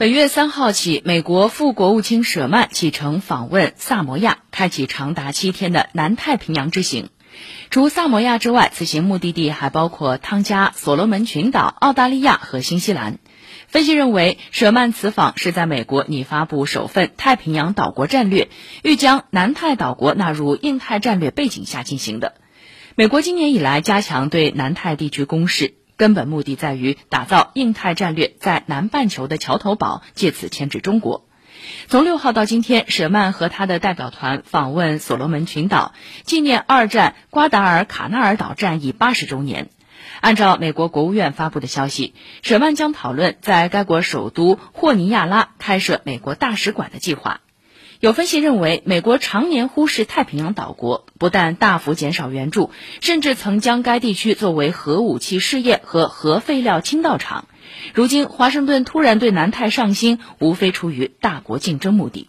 本月三号起，美国副国务卿舍曼启程访问萨摩亚，开启长达七天的南太平洋之行。除萨摩亚之外，此行目的地还包括汤加、所罗门群岛、澳大利亚和新西兰。分析认为，舍曼此访是在美国拟发布首份太平洋岛国战略，欲将南太岛国纳入印太战略背景下进行的。美国今年以来加强对南太地区攻势。根本目的在于打造印太战略在南半球的桥头堡，借此牵制中国。从六号到今天，舍曼和他的代表团访问所罗门群岛，纪念二战瓜达尔卡纳尔岛战役八十周年。按照美国国务院发布的消息，舍曼将讨论在该国首都霍尼亚拉开设美国大使馆的计划。有分析认为，美国常年忽视太平洋岛国，不但大幅减少援助，甚至曾将该地区作为核武器试验和核废料倾倒场。如今，华盛顿突然对南太上心，无非出于大国竞争目的。